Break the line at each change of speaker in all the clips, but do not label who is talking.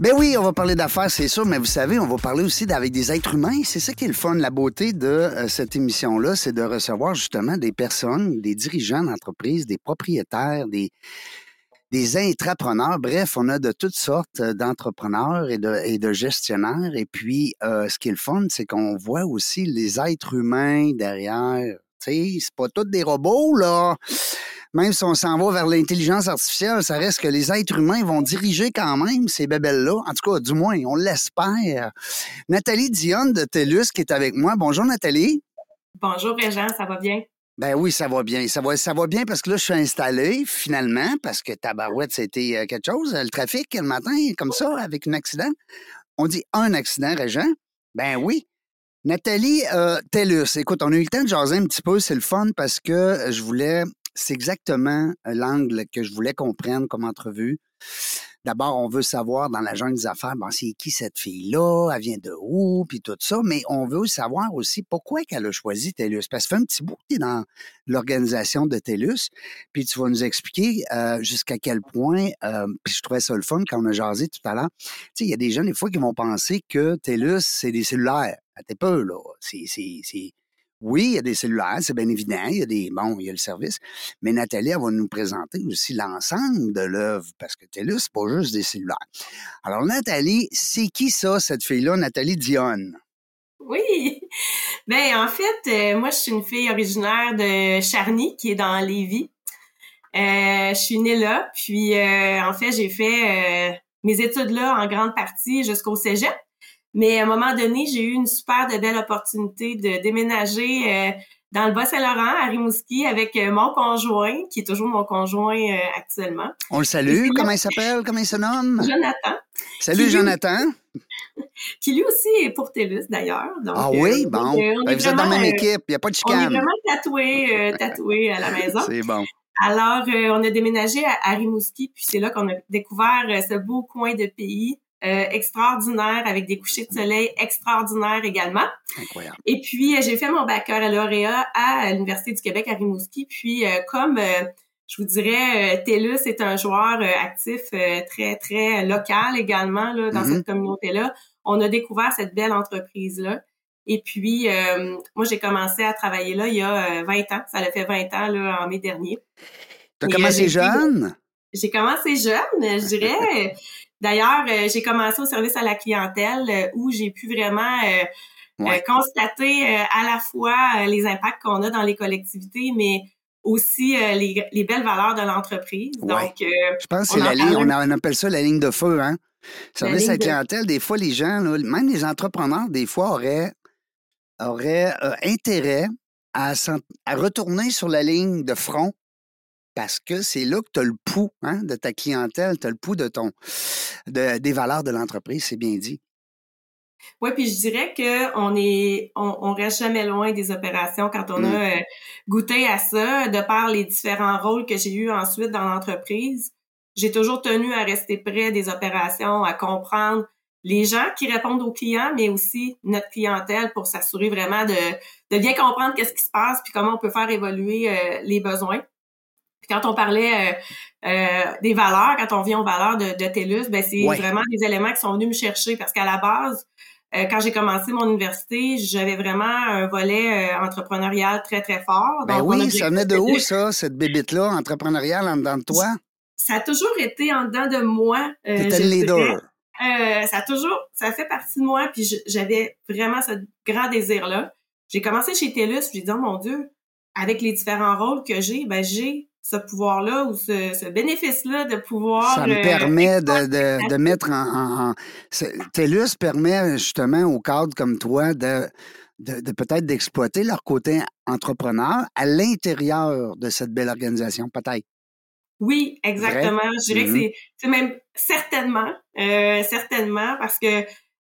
Ben oui, on va parler d'affaires, c'est sûr, mais vous savez, on va parler aussi avec des êtres humains. C'est ça qui est le fun. La beauté de euh, cette émission-là, c'est de recevoir justement des personnes, des dirigeants d'entreprise, des propriétaires, des, des intrapreneurs. Bref, on a de toutes sortes euh, d'entrepreneurs et de, et de gestionnaires. Et puis, euh, ce qui est le fun, c'est qu'on voit aussi les êtres humains derrière. Tu sais, c'est pas tous des robots, là même si on s'en va vers l'intelligence artificielle, ça reste que les êtres humains vont diriger quand même ces bébelles-là. En tout cas, du moins, on l'espère. Nathalie Dionne de TELUS qui est avec moi. Bonjour Nathalie.
Bonjour Régent, ça va bien?
Ben oui, ça va bien. Ça va, ça va bien parce que là, je suis installé finalement parce que Tabarouette, c'était euh, quelque chose. Le trafic le matin, comme ça, avec un accident. On dit un accident, Régent? Ben oui. Nathalie euh, TELUS, écoute, on a eu le temps de jaser un petit peu, c'est le fun parce que je voulais c'est exactement euh, l'angle que je voulais qu'on prenne comme entrevue. D'abord, on veut savoir dans la jungle des affaires, bon, c'est qui cette fille-là, elle vient de où, puis tout ça, mais on veut savoir aussi pourquoi qu'elle a choisi TELUS. Parce que ça fait un petit bout que dans l'organisation de TELUS, puis tu vas nous expliquer euh, jusqu'à quel point, euh, puis je trouvais ça le fun quand on a jasé tout à l'heure. Tu sais, il y a des gens, des fois, qui vont penser que TELUS, c'est des cellulaires. T'es peu, là. C'est oui, il y a des cellulaires, c'est bien évident. Il y a des, bon, il y a le service. Mais Nathalie, elle va nous présenter aussi l'ensemble de l'œuvre parce que TELUS, c'est pas juste des cellulaires. Alors, Nathalie, c'est qui ça, cette fille-là, Nathalie Dionne?
Oui. Ben, en fait, euh, moi, je suis une fille originaire de Charny, qui est dans Lévis. Euh, je suis née là, puis euh, en fait, j'ai fait mes études là en grande partie jusqu'au cégep. Mais à un moment donné, j'ai eu une super de belle opportunité de déménager euh, dans le Bas-Saint-Laurent, à Rimouski, avec euh, mon conjoint, qui est toujours mon conjoint euh, actuellement.
On le salue. Comment il s'appelle? Comment il se nomme?
Jonathan.
Salut, Jonathan.
qui lui aussi est pour TELUS, d'ailleurs.
ah oui? bon. Ben, vous êtes dans la même équipe. Il n'y a pas de chicane.
On est vraiment tatoués, tatoués à la maison.
C'est bon.
Alors, on a déménagé à, à Rimouski, puis c'est là qu'on a découvert ce beau coin de pays euh, extraordinaire avec des couchers de soleil extraordinaires également.
Incroyable.
Et puis, euh, j'ai fait mon baccalauréat à l'Université du Québec à Rimouski. Puis, euh, comme je vous dirais, TELUS est un joueur actif très, très local également là, dans mm-hmm. cette communauté-là. On a découvert cette belle entreprise-là. Et puis, moi, j'ai commencé à travailler là il y a 20 ans. Ça a fait 20 ans là, en mai dernier.
Tu as commencé jeune?
J'ai commencé jeune, je dirais. D'ailleurs, euh, j'ai commencé au service à la clientèle euh, où j'ai pu vraiment euh, constater à la fois les impacts qu'on a dans les collectivités, mais aussi les, belles valeurs de l'entreprise. Donc,
je pense que c'est la ligne, on, appelle ça la ligne de feu, hein? Service à la clientèle, des fois, les gens, même les entrepreneurs, des fois, auraient, auraient intérêt à, à retourner sur la ligne de front parce que c'est là que tu as le pouls hein, de ta clientèle, tu as le pouls de ton, de, des valeurs de l'entreprise, c'est bien dit.
Oui, puis je dirais qu'on est, on, on, reste jamais loin des opérations quand on mmh. a euh, goûté à ça, de par les différents rôles que j'ai eus ensuite dans l'entreprise. J'ai toujours tenu à rester près des opérations, à comprendre les gens qui répondent aux clients, mais aussi notre clientèle pour s'assurer vraiment de, de bien comprendre qu'est-ce qui se passe puis comment on peut faire évoluer euh, les besoins quand on parlait euh, euh, des valeurs, quand on vient aux valeurs de, de TELUS, ben c'est vraiment des éléments qui sont venus me chercher parce qu'à la base, euh, quand j'ai commencé mon université, j'avais vraiment un volet entrepreneurial très, très fort.
Ben oui, ça venait de où, ça, cette bébite-là, entrepreneuriale en dedans de toi?
Ça a toujours été en dedans de moi.
T'étais le leader.
ça a toujours, ça fait partie de moi, puis j'avais vraiment ce grand désir-là. J'ai commencé chez TELUS, puis j'ai dit, oh mon Dieu, avec les différents rôles que j'ai, ben j'ai ce pouvoir-là ou ce, bénéfice-là de pouvoir...
Ça me permet de, de, de, mettre en... en, TELUS permet justement aux cadres comme toi de, de, peut-être d'exploiter leur côté entrepreneur à l'intérieur de cette belle organisation, peut-être.
Oui, exactement. Je dirais que mm-hmm. c'est même certainement, euh, certainement, parce que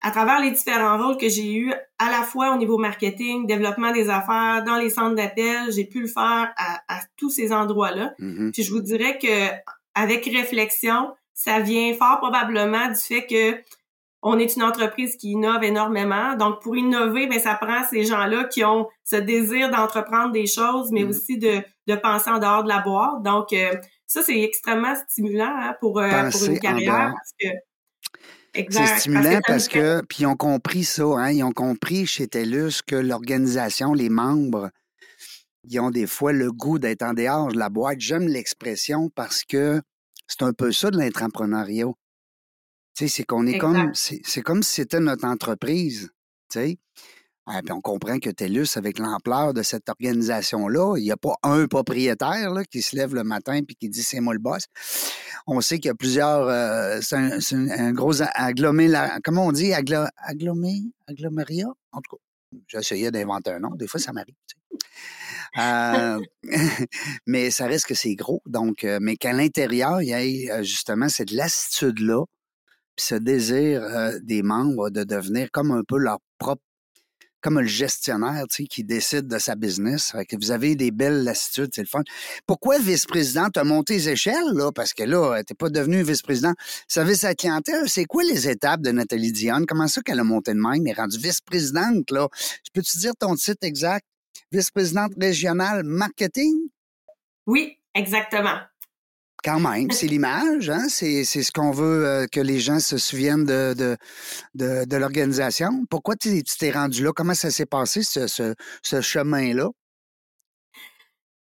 à travers les différents rôles que j'ai eus, à la fois au niveau marketing, développement des affaires, dans les centres d'appel, j'ai pu le faire à, tous ces endroits-là.
Mhm.
Puis je vous dirais que avec réflexion, ça vient fort probablement du fait que on est une entreprise qui innove énormément. Donc, pour innover, ben, ça prend ces gens-là qui ont ce désir d'entreprendre des choses, mais
Mhm.
aussi de, de penser en dehors de la boîte. Donc, euh, ça, c'est extrêmement stimulant hein, pour, euh, pour une carrière.
dehors.
Parce que,
C'est stimulant parce que, puis ils ont compris ça, hein, ils ont compris chez TELUS que l'organisation, les membres, ils ont des fois le goût d'être en dehors de la boîte. J'aime l'expression parce que c'est un peu ça de l'entrepreneuriat. Tu sais, c'est qu'on est comme,
Exact.
c'est comme si c'était notre entreprise, tu sais. Ah, puis on comprend que TELUS, avec l'ampleur de cette organisation-là, il n'y a pas un propriétaire là, qui se lève le matin puis qui dit c'est moi le boss. On sait qu'il y a plusieurs. euh, c'est un, gros agglomé. Comment on dit? Aggloméria? En tout cas, j'essayais d'inventer un nom. Des fois, ça m'arrive. Euh, mais ça reste que c'est gros. Donc, euh, mais qu'à l'intérieur, il y ait justement cette lassitude-là, puis ce désir des membres de devenir comme un peu leur propre comme le gestionnaire, tu sais, qui décide de sa business. Fait que vous avez des belles lassitudes, c'est le fun. Pourquoi vice-président? Tu as monté les échelles, là, parce que là, tu pas devenu vice-président. Service à clientèle, c'est quoi les étapes de Nathalie Dionne? Comment ça qu'elle a monté de même, mais rendue vice-présidente, là? Peux-tu dire ton titre exact? Vice-présidente régionale marketing?
Oui, exactement.
Quand même, c'est l'image, hein? c'est, c'est ce qu'on veut euh, que les gens se souviennent de, de, de, de l'organisation. Pourquoi tu, t'es rendu là? Comment ça s'est passé, ce, ce, ce chemin-là?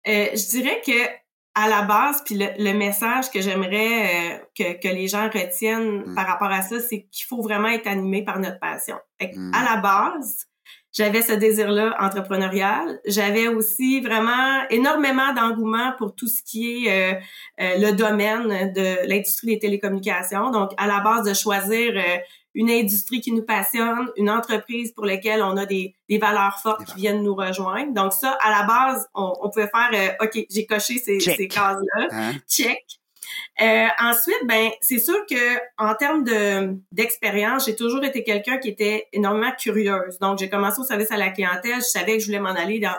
Euh, je dirais que à la base, puis le, le message que j'aimerais euh, que, que les gens retiennent
Mm.
par rapport à ça, c'est qu'il faut vraiment être animé par notre passion. Fait que,
Mm.
À la base, j'avais ce désir-là entrepreneurial. J'avais aussi vraiment énormément d'engouement pour tout ce qui est euh, euh, le domaine de l'industrie des télécommunications. Donc, à la base de choisir euh, une industrie qui nous passionne, une entreprise pour laquelle on a des, des valeurs fortes qui viennent nous rejoindre. Donc ça, à la base, on, on pouvait faire, euh, OK, j'ai coché ces,
Check.
ces cases-là,
Hein?
check. Euh, ensuite, ben c'est sûr que en termes de d'expérience, j'ai toujours été quelqu'un qui était énormément curieuse. Donc j'ai commencé au service à la clientèle, je savais que je voulais m'en aller dans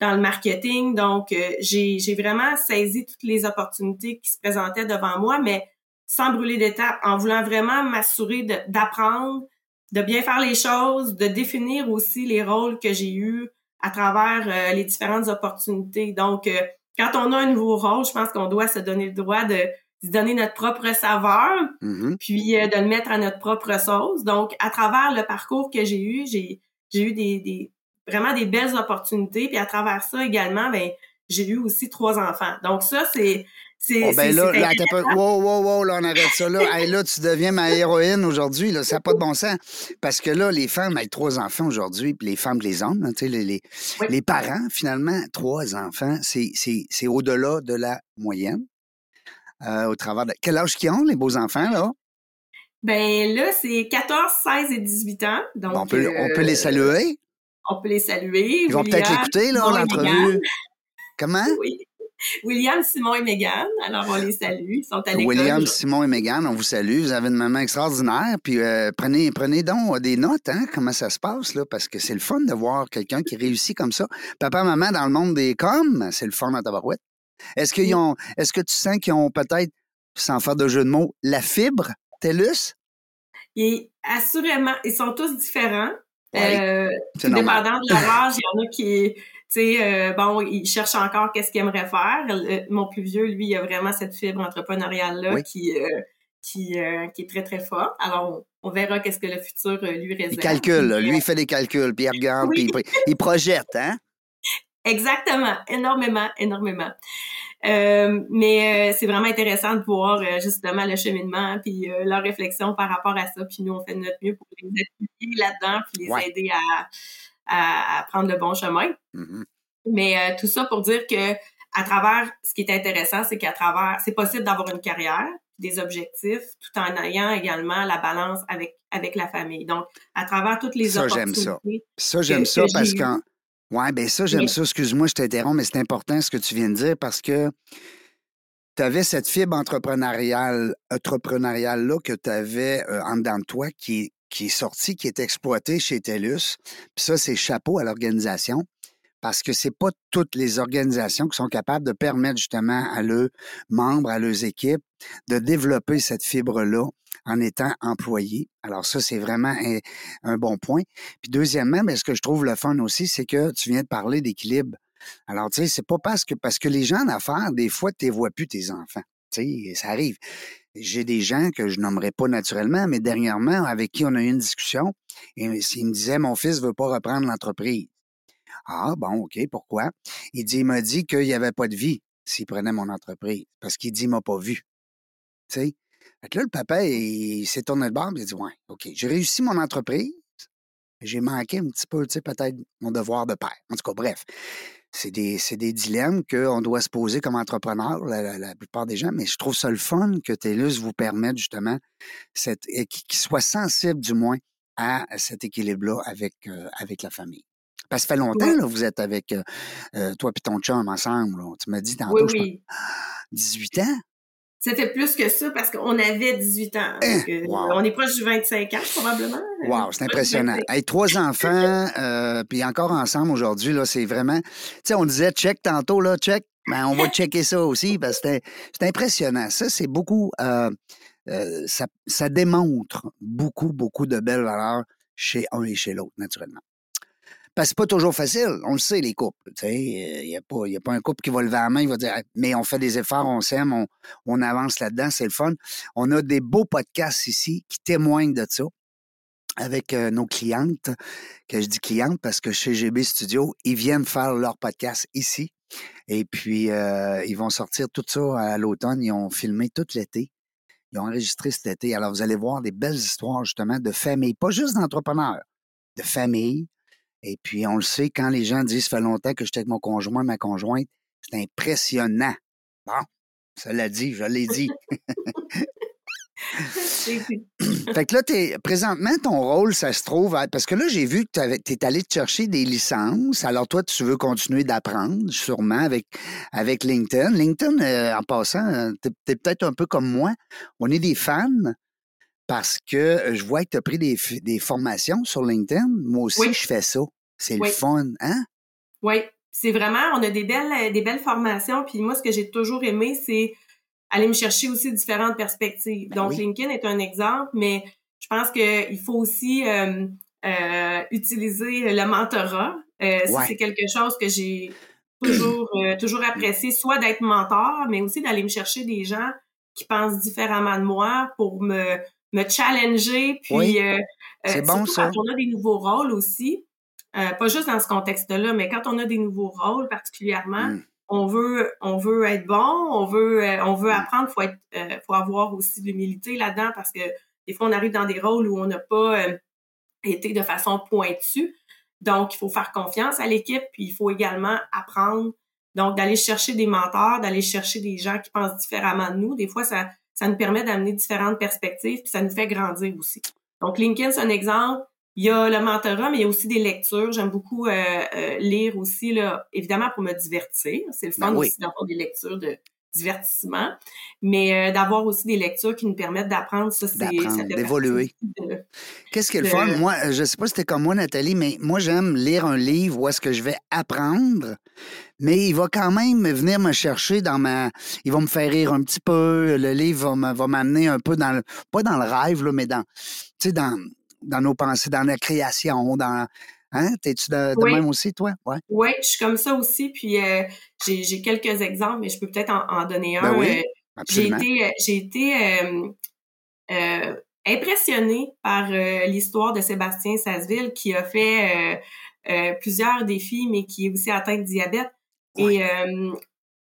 dans le marketing. Donc euh, j'ai vraiment saisi toutes les opportunités qui se présentaient devant moi, mais sans brûler d'étapes, en voulant vraiment m'assurer d'apprendre, de bien faire les choses, de définir aussi les rôles que j'ai eus à travers euh, les différentes opportunités. Donc, euh, quand on a un nouveau rôle, je pense qu'on doit se donner le droit de, de donner notre propre saveur,
Mhm.
puis euh, de le mettre à notre propre sauce. Donc, à travers le parcours que j'ai eu, j'ai eu des, des vraiment des belles opportunités. Puis à travers ça également, ben j'ai eu aussi trois enfants. Donc ça, c'est
Oh, ben là, là, peu. Wow, wow, wow, là, on arrête ça là. Hey, là, tu deviens ma héroïne aujourd'hui. Là, ça n'a pas de bon sens. Parce que là, les femmes avec trois enfants aujourd'hui, puis les femmes, les hommes, hein, tu sais, les, les,
Oui.
les parents, finalement, trois enfants, c'est, au-delà de la moyenne. Euh, au travers de... Quel âge qu'ils ont, les beaux enfants, là?
Ben là, c'est 14, 16 et 18 ans. Donc,
Bon, on, peut, on peut
euh,
les saluer.
On peut les saluer.
Ils vont peut-être l'écouter, là, l'entrevue. Comment?
Oui. William, Simon et Megan. Alors, on les salue. Ils sont à l'école.
William. Simon et Megan, on vous salue. Vous avez une maman extraordinaire. Puis euh, prenez, prenez donc des notes, hein, comment ça se passe, là, parce que c'est le fun de voir quelqu'un qui réussit comme ça. Papa, maman, dans le monde des coms, c'est le fun à tabarouette. Est-ce qu'ils ont, est-ce que tu sens qu'ils ont peut-être, sans faire de jeu de mots, la fibre, TELUS?
Et assurément, ils sont tous différents.
Ouais,
Euh, dépendant de leur âge, il y en a qui, tu sais, euh, bon, ils cherchent encore qu'est-ce qu'ils aimeraient faire. Le- mon plus vieux, lui, il a vraiment cette fibre entrepreneuriale-là
Oui.
qui, euh, qui, euh, qui est très, très forte. Alors, on, on verra qu'est-ce que le futur lui réserve.
Il calcule.
Puis,
lui, il fait des calculs, puis il regarde,
Oui.
puis il, il projette, hein?
Exactement, énormément, énormément. Mais c'est vraiment intéressant de voir justement le cheminement puis euh, leur réflexion par rapport à ça. Puis nous, on fait de notre mieux pour les appuyer là-dedans puis les
Ouais.
aider à, à, à prendre le bon chemin.
Mhm.
Mais euh, tout ça pour dire que à travers, ce qui est intéressant, c'est qu'à travers, c'est possible d'avoir une carrière, des objectifs, tout en ayant également la balance avec avec la famille. Donc, à travers toutes les
Ça, j'aime ça. Ça, j'aime
que
ça parce
eu.
qu'en. Ouais, ben ça, j'aime ça. Excuse-moi, je t'interromps, mais c'est important ce que tu viens de dire parce que tu avais cette fibre entrepreneuriale, entrepreneuriale-là que tu avais en dedans de toi qui est, qui est sorti, qui est exploité chez TELUS. Puis ça, c'est chapeau à l'organisation parce que c'est pas toutes les organisations qui sont capables de permettre justement à leurs membres, à leurs équipes, de développer cette fibre-là en étant employés. Alors ça, c'est vraiment un, bon point. Puis deuxièmement, bien, ce que je trouve le fun aussi, c'est que tu viens de parler d'équilibre. Alors, tu sais, c'est pas parce que parce que les gens d'affaires, des fois, tu ne vois plus tes enfants. Tu sais, ça arrive. J'ai des gens que je nommerai pas naturellement, mais dernièrement, avec qui on a eu une discussion, et il me disait Mon fils veut pas reprendre l'entreprise. Ah, bon, OK, pourquoi? Il dit, m'a dit qu'il n'y avait pas de vie s'il prenait mon entreprise. Parce qu'il dit, m'a pas vu. Tu sais? Fait là, le papa, il, s'est tourné le bord, il dit, ouais, OK, j'ai réussi mon entreprise. J'ai manqué un petit peu, tu sais, peut-être mon devoir de père. En tout cas, bref. C'est des, des dilemmes qu'on doit se poser comme entrepreneur, la, plupart des gens, mais je trouve ça le fun que TELUS vous permette justement cette, qu'il soit sensible du moins à cet équilibre-là avec, euh, avec la famille. Parce que ça fait longtemps, là, vous êtes avec euh, euh, toi et ton chum ensemble. Tu m'as dit tantôt, oui, oui. 18 ans?
Ça fait plus que ça parce qu'on avait 18 ans. Hein? On est proche du 25 ans, probablement.
Wow, c'est impressionnant. Hey, trois enfants, euh, puis encore ensemble aujourd'hui, là, c'est vraiment. Tu sais, on disait check tantôt, là, check. Ben, on va checker ça aussi parce que c'est impressionnant. Ça, c'est beaucoup. ça, ça démontre beaucoup, beaucoup de belles valeurs chez un et chez l'autre, naturellement. Parce que c'est pas toujours facile. On le sait, les couples. Il n'y a, pas, a pas un couple qui va lever la main, il va dire Mais on fait des efforts, on s'aime, on, avance là-dedans, c'est le fun. On a des beaux podcasts ici qui témoignent de ça avec euh, nos clientes, que je dis clientes parce que chez GB Studio, ils viennent faire leur podcast ici. Et puis, euh, ils vont sortir tout ça à l'automne. Ils ont filmé tout l'été. Ils ont enregistré cet été. Alors, vous allez voir des belles histoires, justement, de famille, pas juste d'entrepreneurs, de famille, et puis, on le sait, quand les gens disent, ça fait longtemps que j'étais avec mon conjoint, ma conjointe, c'est impressionnant. Bon, ça l'a dit, je l'ai dit. fait que là, es, présentement, ton rôle, ça se trouve, parce que là, j'ai vu que tu es allé te chercher des licences. Alors, toi, tu veux continuer d'apprendre, sûrement, avec, avec LinkedIn. LinkedIn, euh, en passant, tu es, peut-être un peu comme moi. On est des fans parce que je vois que tu as pris des, des, formations sur LinkedIn. Moi aussi, je fais ça. C'est le fun, hein?
Oui, c'est vraiment, on a des belles, des belles formations. Puis moi, ce que j'ai toujours aimé, c'est aller me chercher aussi différentes perspectives. Ben Donc, LinkedIn est un exemple, mais je pense qu'il faut aussi euh, euh, utiliser le mentorat. Euh, C'est quelque chose que j'ai toujours, euh, toujours apprécié, soit d'être mentor, mais aussi d'aller me chercher des gens qui pensent différemment de moi pour me me challenger. Puis, euh, euh, c'est bon ça. Quand on a des nouveaux rôles aussi, euh, pas juste dans ce contexte-là, mais quand on a des nouveaux rôles particulièrement, mmh. on veut on veut être bon, on veut on veut apprendre, faut être faut avoir aussi de l'humilité là-dedans parce que des fois on arrive dans des rôles où on n'a pas été de façon pointue. Donc il faut faire confiance à l'équipe, puis il faut également apprendre donc d'aller chercher des mentors, d'aller chercher des gens qui pensent différemment de nous. Des fois ça ça nous permet d'amener différentes perspectives, puis ça nous fait grandir aussi. Donc, LinkedIn, c'est un exemple. Il y a le mentorat, mais il y a aussi des lectures. J'aime beaucoup euh, euh, lire aussi, là, évidemment pour me divertir. C'est le fun ben aussi d'avoir des lectures de divertissement, mais euh, d'avoir aussi des lectures qui nous permettent d'apprendre. Ça, c'est
d'évoluer. Qu'est-ce qui est le fun? Moi, je sais pas si c'était comme moi, Nathalie, mais moi, j'aime lire un livre où est-ce que je vais apprendre, mais il va quand même venir me chercher dans ma. Il va me faire rire un petit peu. Le livre va m'amener un peu dans le. Pas dans le rêve, là, mais dans. Tu sais, dans, dans nos pensées, dans la création, dans. Hein? T'es-tu de, même aussi, toi?
Ouais. Oui, je suis comme ça aussi. Puis euh, j'ai quelques exemples, mais je peux peut-être en, donner ben un. oui, euh, j'ai été, euh, j'ai été euh, impressionnée par l'histoire de Sébastien Sasseville qui a fait plusieurs défis, mais qui est aussi atteint de diabète. Et euh,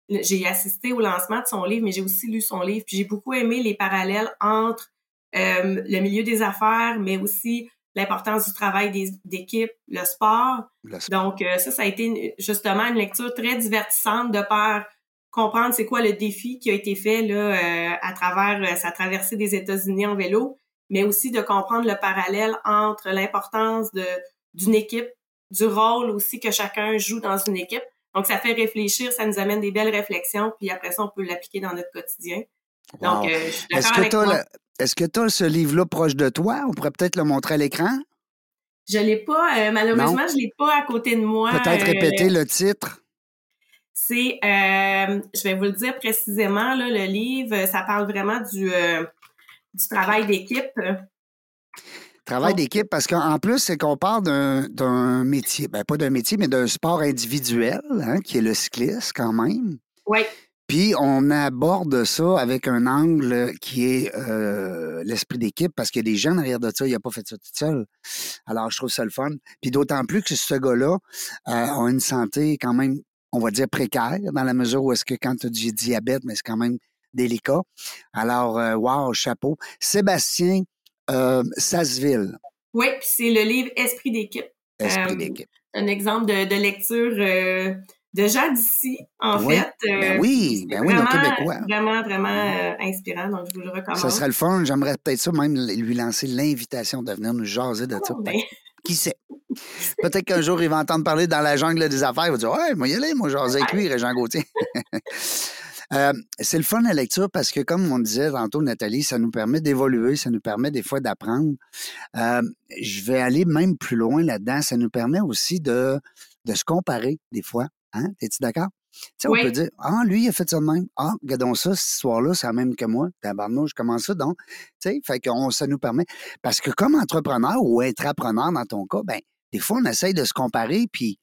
j'ai assisté au lancement de son livre, mais j'ai aussi lu son livre. Puis j'ai beaucoup aimé les parallèles entre euh, le milieu des affaires, mais aussi l'importance du travail d'équipe, le sport. Donc euh, ça, ça a été justement une lecture très divertissante de par comprendre c'est quoi le défi qui a été fait là à travers sa traversée des États-Unis en vélo, mais aussi de comprendre le parallèle entre l'importance de d'une équipe, du rôle aussi que chacun joue dans une équipe. Donc, ça fait réfléchir, ça nous amène des belles réflexions, puis après ça, on peut l'appliquer dans notre quotidien.
Donc, euh, je suis d'accord avec toi. Est-ce que tu as ce livre-là proche de toi? On pourrait peut-être le montrer à l'écran.
Je l'ai pas, euh, malheureusement, je l'ai pas à côté de moi.
Peut-être répéter le titre.
C'est, je vais vous le dire précisément, là, le livre, ça parle vraiment du, du travail d'équipe.
Travail d'équipe, parce qu'en plus, c'est qu'on parle d'un métier, ben pas d'un métier, mais d'un sport individuel, hein, qui est le cyclisme quand même.
Oui.
Puis on aborde ça avec un angle qui est euh, l'esprit d'équipe, parce qu'il y a des gens derrière de ça, il n'a pas fait ça tout seul. Alors, je trouve ça le fun. Puis d'autant plus que ce gars-là euh, a une santé quand même, on va dire, précaire, dans la mesure où est-ce que quand tu as du diabète, mais c'est quand même délicat. Alors, euh, wow, chapeau. Sébastien euh, Sasseville.
Oui, puis c'est le livre Esprit d'équipe.
Esprit euh, d'équipe.
Un exemple de, lecture euh, de gens d'ici, en fait.
ben oui, ben oui, nos Québécois.
Vraiment, vraiment inspirant, donc je vous le recommande.
Ça serait le fun. J'aimerais peut-être ça même lui lancer l'invitation de venir nous jaser de ça. Oh, ben. Qui sait? Peut-être qu'un jour, il va entendre parler dans la jungle des affaires. Il va dire Ouais, moi, y aller, moi, jaser avec lui, Régent Gauthier. Euh, c'est le fun la lecture parce que, comme on disait tantôt, Nathalie, ça nous permet d'évoluer, ça nous permet des fois d'apprendre. Euh, je vais aller même plus loin là-dedans. Ça nous permet aussi de, de se comparer des fois. Hein? Es-tu d'accord? Tu on peut dire, ah, lui, il a fait ça de même. Ah, regardons ça, cette histoire-là, c'est la même que moi. je commence ça, donc. Tu sais, fait que ça nous permet. Parce que comme entrepreneur ou intrapreneur dans ton cas, ben, des fois, on essaye de se comparer, puis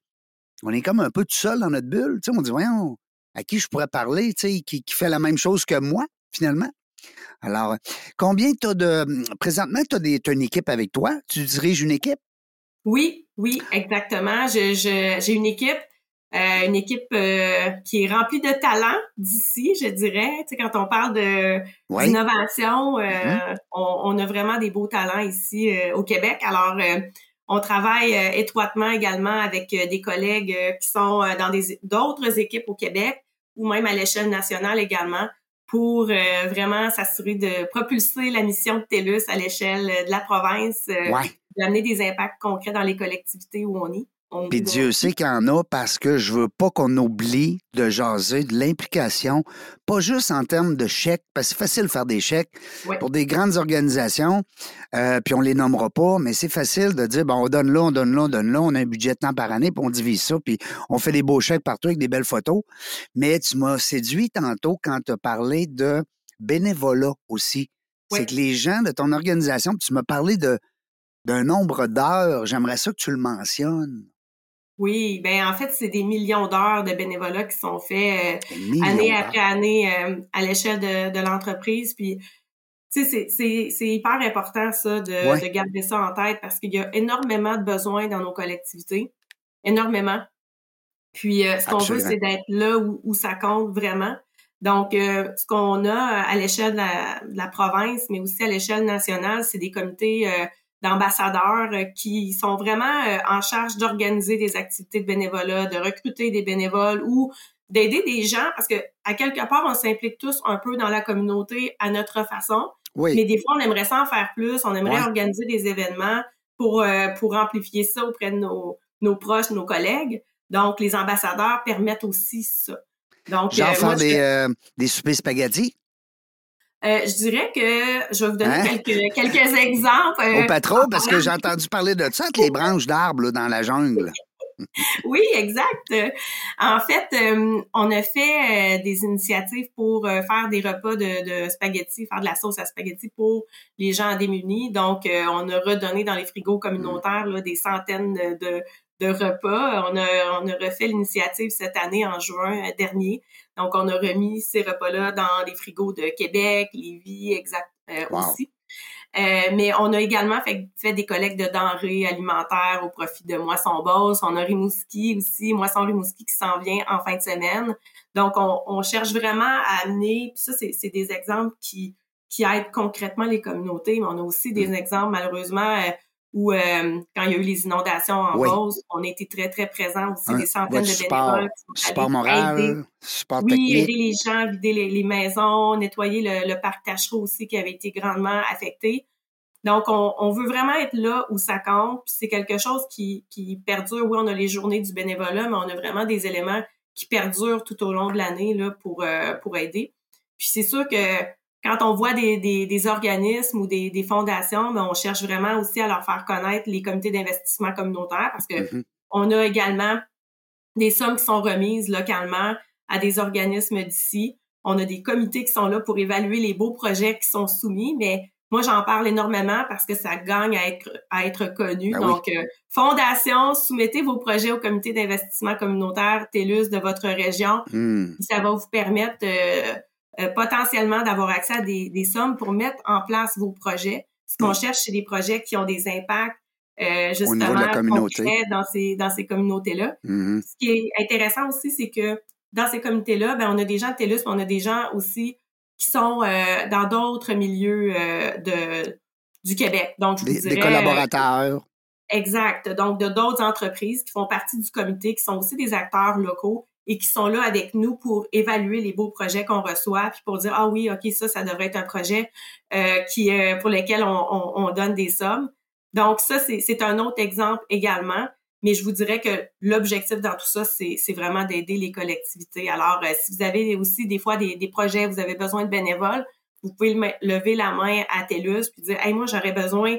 on est comme un peu tout seul dans notre bulle. Tu sais, on dit, voyons, à qui je pourrais parler, tu sais, qui, fait la même chose que moi, finalement. Alors, combien tu as de. Présentement, tu as, une équipe avec toi? Tu diriges une équipe?
Oui, oui, exactement. J'ai une équipe. Euh, une équipe euh, qui est remplie de talents d'ici, je dirais. Tu sais, quand on parle de d'innovation, euh, mm-hmm. on, on, a vraiment des beaux talents ici au Québec. Alors, on travaille étroitement également avec des collègues qui sont dans des d'autres équipes au Québec ou même à l'échelle nationale également pour euh, vraiment s'assurer de propulser la mission de TELUS à l'échelle de la province, euh, d'amener des impacts concrets dans les collectivités où on est.
Puis Dieu sait qu'il y en a parce que je veux pas qu'on oublie de jaser de l'implication, pas juste en termes de chèques, parce que c'est facile de faire des chèques pour des grandes organisations, euh, puis on les nommera pas, mais c'est facile de dire, bon, on donne là, on donne là, on donne là, on a un budget de temps par année, puis on divise ça, puis on fait des beaux chèques partout avec des belles photos. Mais tu m'as séduit tantôt quand tu as parlé de bénévolat aussi. C'est que les gens de ton organisation, tu m'as parlé de d'un nombre d'heures, j'aimerais ça que tu le mentionnes.
Oui, ben en fait, c'est des millions d'heures de bénévolat qui sont faits euh, année après année euh, à l'échelle de, de l'entreprise. Puis, tu sais, c'est hyper important ça de, de, garder ça en tête parce qu'il y a énormément de besoins dans nos collectivités, énormément. Puis, euh, ce qu'on veut, c'est d'être là où, où, ça compte vraiment. Donc, ce qu'on a à l'échelle de la, province, mais aussi à l'échelle nationale, c'est des comités d'ambassadeurs euh, qui sont vraiment euh, en charge d'organiser des activités de bénévolat, de recruter des bénévoles ou d'aider des gens parce que à quelque part on s'implique tous un peu dans la communauté à notre façon. Oui. Mais des fois on aimerait s'en faire plus, on aimerait organiser des événements pour euh, pour amplifier ça auprès de nos nos proches, nos collègues. Donc les ambassadeurs permettent aussi ça.
Donc genre faire des des soupers spaghettis?
Euh, je dirais que je vais vous donner hein? quelques, quelques exemples.
Au patron, parce que j'ai entendu parler de ça avec les branches d'arbres dans la jungle.
Oui, exact. En fait, euh, on a fait euh, des initiatives pour faire des repas de, de, spaghettis, faire de la sauce à spaghettis pour les gens démunis. Donc, on a redonné dans les frigos communautaires là, des centaines de, de repas. On a, on a refait l'initiative cette année en juin dernier. Donc, on a remis ces repas-là dans les frigos de Québec, Lévis, exact euh, aussi. Euh, mais on a également fait, fait, des collectes de denrées alimentaires au profit de Moisson Boss. On a Rimouski aussi, Moisson Rimouski qui s'en vient en fin de semaine. Donc, on, on cherche vraiment à amener, puis ça, c'est des exemples qui, qui aident concrètement les communautés, mais on a aussi des mmh. exemples, malheureusement, où euh, quand il y a eu les inondations en Rose, on été très, très présents aussi, des centaines de bénévoles.
Support moral, aider, support
oui, aider les gens, vider les, maisons, nettoyer le, parc Tachereau aussi qui avait été grandement affecté. Donc, on, on veut vraiment être là où ça compte. C'est quelque chose qui, qui perdure. Oui, on a les journées du bénévolat, mais on a vraiment des éléments qui perdurent tout au long de l'année là pour, euh, pour aider. Puis c'est sûr que quand on voit des, des, organismes ou des, des fondations, ben, on cherche vraiment aussi à leur faire connaître les comités d'investissement communautaires parce que mm-hmm. on a également des sommes qui sont remises localement à des organismes d'ici. On a des comités qui sont là pour évaluer les beaux projets qui sont soumis, mais moi, j'en parle énormément parce que ça gagne à être, à être connu. Ben Donc, euh, Fondation, soumettez vos projets au comité d'investissement communautaire TELUS de votre région. Hmm. Ça va vous permettre euh, euh, potentiellement d'avoir accès à des, des, sommes pour mettre en place vos projets. Ce qu'on cherche, c'est des projets qui ont des impacts justement concrets dans ces, dans ces communautés-là. Hmm. Ce qui est intéressant aussi, c'est que dans ces comités-là, ben, on a des gens de TELUS, mais on a des gens aussi qui sont euh, dans d'autres milieux euh, de, du Québec. Donc, je vous
des, des collaborateurs.
exact. Donc, de d'autres entreprises qui font partie du comité, qui sont aussi des acteurs locaux et qui sont là avec nous pour évaluer les beaux projets qu'on reçoit, puis pour dire ah oui, ok, ça, ça devrait être un projet euh, qui pour lequel on, on, on, donne des sommes. Donc ça, c'est un autre exemple également. Mais je vous dirais que l'objectif dans tout ça, c'est vraiment d'aider les collectivités. Alors, euh, si vous avez aussi des fois des, des, projets, vous avez besoin de bénévoles, vous pouvez lever la main à TELUS puis dire, hey, moi, j'aurais besoin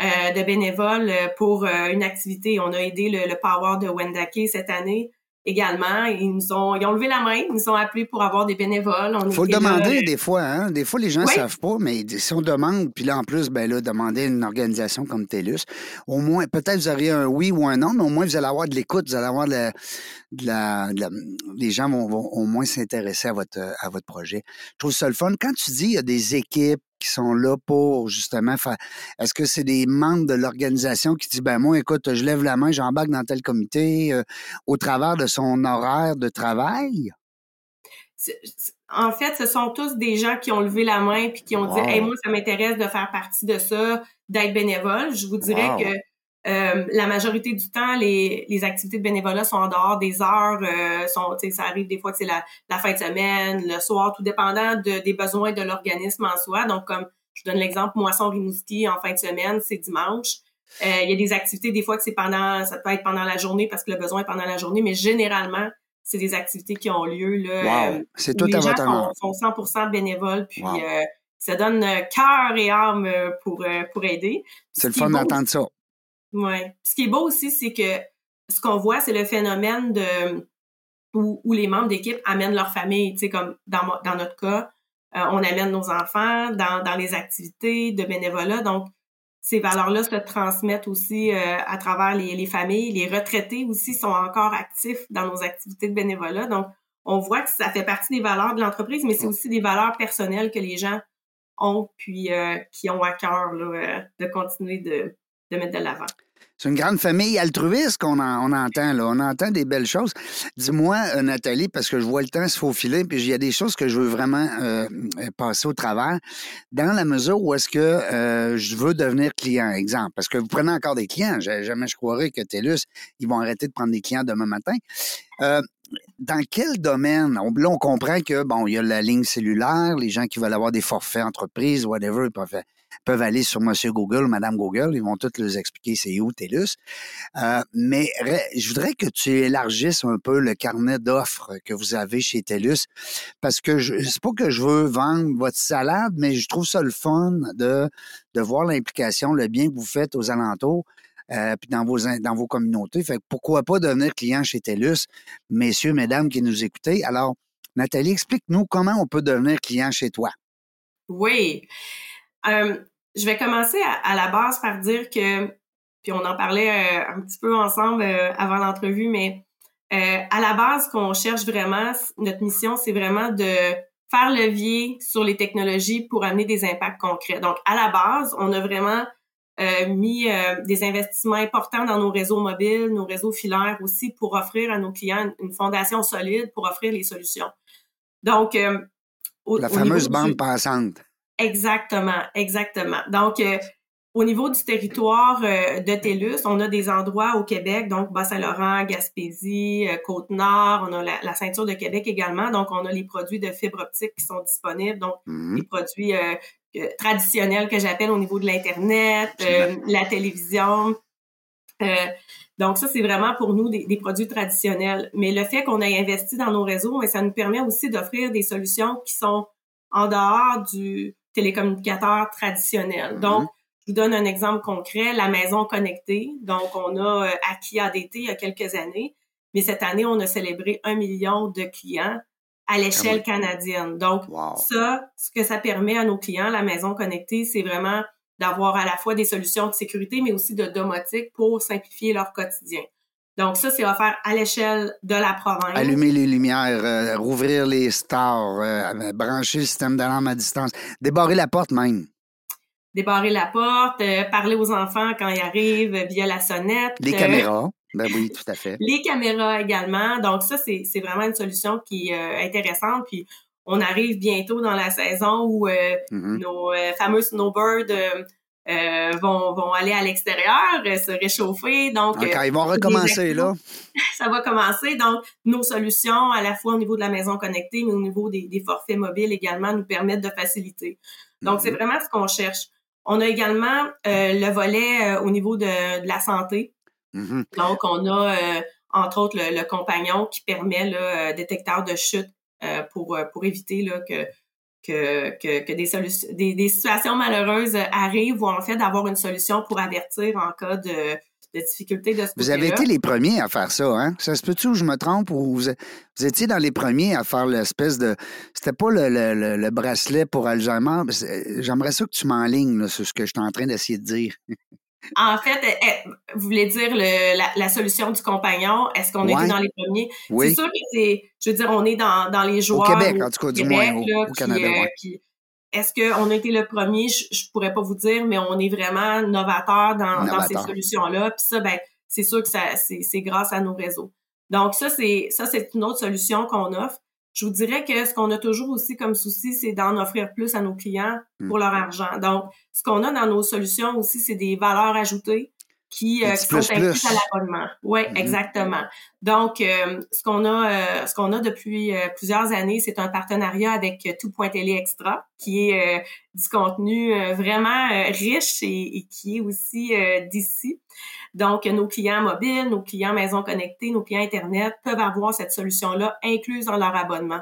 euh, de bénévoles pour euh, une activité. On a aidé le, le Power de Wendake cette année également. Ils nous ont, ils ont levé la main, ils nous ont appelés pour avoir des bénévoles.
Il faut le demander des fois, hein? Des fois, les gens ne savent pas, mais si on demande, puis là, en plus, ben là, demander une organisation comme TELUS, au moins, peut-être vous auriez un oui ou un non, mais au moins, vous allez avoir de l'écoute, vous allez avoir de la, les gens vont, vont au moins s'intéresser à votre, à votre projet. Je trouve ça le fun. Quand tu dis il y a des équipes qui sont là pour justement faire. Est-ce que c'est des membres de l'organisation qui disent ben moi, écoute, je lève la main, j'embarque dans tel comité euh, au travers de son horaire de travail?
En fait, ce sont tous des gens qui ont levé la main puis qui ont dit Hey, moi, ça m'intéresse de faire partie de ça, d'être bénévole. Je vous dirais que euh, la majorité du temps, les, les, activités de bénévolat sont en dehors des heures. Euh, sont, ça arrive des fois que c'est la, la, fin de semaine, le soir, tout dépendant de, des besoins de l'organisme en soi. Donc, comme je donne l'exemple, Moisson Rimouski en fin de semaine, c'est dimanche. Euh, il y a des activités, des fois que c'est pendant, ça peut être pendant la journée parce que le besoin est pendant la journée, mais généralement, c'est des activités qui ont lieu là.
Wow. c'est tout à votre
sont, sont 100% bénévoles, puis ça donne cœur et âme pour pour aider.
C'est le fun d'entendre ça.
Ouais. Ce qui est beau aussi, c'est que ce qu'on voit, c'est le phénomène de où, où les membres d'équipe amènent leur famille. Tu sais, comme dans, dans notre cas, euh, on amène nos enfants dans, dans les activités de bénévolat. Donc, ces valeurs-là se transmettent aussi euh, à travers les, les, familles. Les retraités aussi sont encore actifs dans nos activités de bénévolat. Donc, on voit que ça fait partie des valeurs de l'entreprise, mais c'est aussi des valeurs personnelles que les gens ont, puis euh, qui ont à cœur là, de continuer de,
C'est une grande famille altruiste qu'on on entend, là. On entend des belles choses. Dis-moi, euh, Nathalie, parce que je vois le temps se faufiler, puis il y a des choses que je veux vraiment euh, passer au travers. Dans la mesure où est-ce que euh, je veux devenir client, exemple, parce que vous prenez encore des clients. Jamais je croirais que TELUS, ils vont arrêter de prendre des clients demain matin. Dans quel domaine? On, là, on comprend que, bon, il y a la ligne cellulaire, les gens qui veulent avoir des forfaits entreprises, whatever, ils peuvent aller sur Monsieur Google, Madame Google, ils vont tous les expliquer c'est où TELUS. Euh, mais je voudrais que tu élargisses un peu le carnet d'offres que vous avez chez TELUS, parce que je c'est pas que je veux vendre votre salade, mais je trouve ça le fun de voir l'implication, le bien que vous faites aux alentours. Euh, puis dans vos dans vos communautés. Fait pourquoi pas devenir client chez TELUS, messieurs, mesdames qui nous écoutez? Alors, Nathalie, explique-nous comment on peut devenir client chez toi.
Oui. Euh, je vais commencer à, la base par dire que, puis on en parlait euh, un petit peu ensemble avant l'entrevue, mais à la base, qu'on cherche vraiment, notre mission, c'est vraiment de faire levier sur les technologies pour amener des impacts concrets. Donc, à la base, on a vraiment mis des investissements importants dans nos réseaux mobiles, nos réseaux filaires aussi, pour offrir à nos clients une fondation solide pour offrir les solutions. Donc,
la fameuse bande passante.
Exactement, exactement. Donc, euh, au niveau du territoire euh, de TELUS, on a des endroits au Québec, donc Bas-Saint-Laurent, Gaspésie, euh, Côte-Nord, on a la, ceinture de Québec également, donc on a les produits de fibre optique qui sont disponibles, donc mmh les produits traditionnels que j'appelle au niveau de l'Internet, la télévision. donc ça, c'est vraiment pour nous des, des, produits traditionnels. Mais le fait qu'on ait investi dans nos réseaux, ça nous permet aussi d'offrir des solutions qui sont en dehors du télécommunicateur traditionnel.
Mhm.
Donc, je vous donne un exemple concret, la maison connectée. Donc, on a euh, acquis ADT il y a quelques années, mais cette année, on a célébré un million de clients à l'échelle canadienne. Donc,
Wow.
ça, ce que ça permet à nos clients, la maison connectée, c'est vraiment d'avoir à la fois des solutions de sécurité, mais aussi de domotique pour simplifier leur quotidien. Donc, ça, c'est offert à l'échelle de la province.
Allumer les lumières, euh, rouvrir les stars, euh, brancher le système d'alarme à distance, débarrer la porte même.
Débarrer la porte, euh, parler aux enfants quand ils arrivent via la sonnette.
Les caméras. Ben oui, tout à fait.
Les caméras également. Donc ça, c'est c'est vraiment une solution qui est euh, intéressante. Puis on arrive bientôt dans la saison où euh,
Mhm.
nos euh, fameux snowbirds euh, euh, vont, vont aller à l'extérieur, euh, se réchauffer. Donc, euh,
ils vont recommencer, là.
ça va commencer. Donc, nos solutions, à la fois au niveau de la maison connectée, mais au niveau des, des forfaits mobiles également, nous permettent de faciliter. Donc, c'est
Mhm.
vraiment ce qu'on cherche. On a également euh, le volet euh, au niveau de, de la santé.
Mhm.
Donc, on a, euh, entre autres, le, le compagnon qui permet là, euh, détecteur de chute euh, pour, pour éviter là, que, que, que, que des, des, des situations malheureuses arrivent ou en fait d'avoir une solution pour avertir en cas de, de difficulté de ce
Vous avez été les premiers à faire ça, hein? Ça se peut-tu je me trompe ou vous, vous étiez dans les premiers à faire l'espèce de. C'était pas le, le- le- le bracelet pour Alzheimer. J'aimerais ça que tu m'enlignes sur ce que je suis en train d'essayer de dire.
En fait, eh, eh, vous voulez dire le, la, la solution du compagnon? Est-ce qu'on
Ouais.
été dans les premiers?
Oui.
C'est sûr que c'est, je veux dire, on est dans, dans les joueurs.
Québec, en tout cas, du
Québec,
moins, au-
là,
au Canada,
euh,
ouais.
est-ce qu'on a été le premier? Je, je pourrais pas vous dire, mais on est vraiment novateur dans, dans ces solutions-là. Puis ça, ben, c'est sûr que ça, c'est, c'est grâce à nos réseaux. Donc ça, c'est ça, c'est une autre solution qu'on offre. Je vous dirais que ce qu'on a toujours aussi comme souci, c'est d'en offrir plus à nos clients pour
Hmm.
leur argent. Donc, ce qu'on a dans nos solutions aussi, c'est des valeurs ajoutées qui, euh, qui sont
plus-plus.
incluses à l'abonnement. Oui,
Mhm.
exactement. Donc, euh, ce qu'on a, euh, ce qu'on a depuis euh, plusieurs années, c'est un partenariat avec euh, Tout.télé Extra, qui est euh, du contenu euh, vraiment euh, riche et, et qui est aussi euh, d'ici. Donc, nos clients mobiles, nos clients maison connectée, nos clients Internet peuvent avoir cette solution-là incluse dans leur abonnement.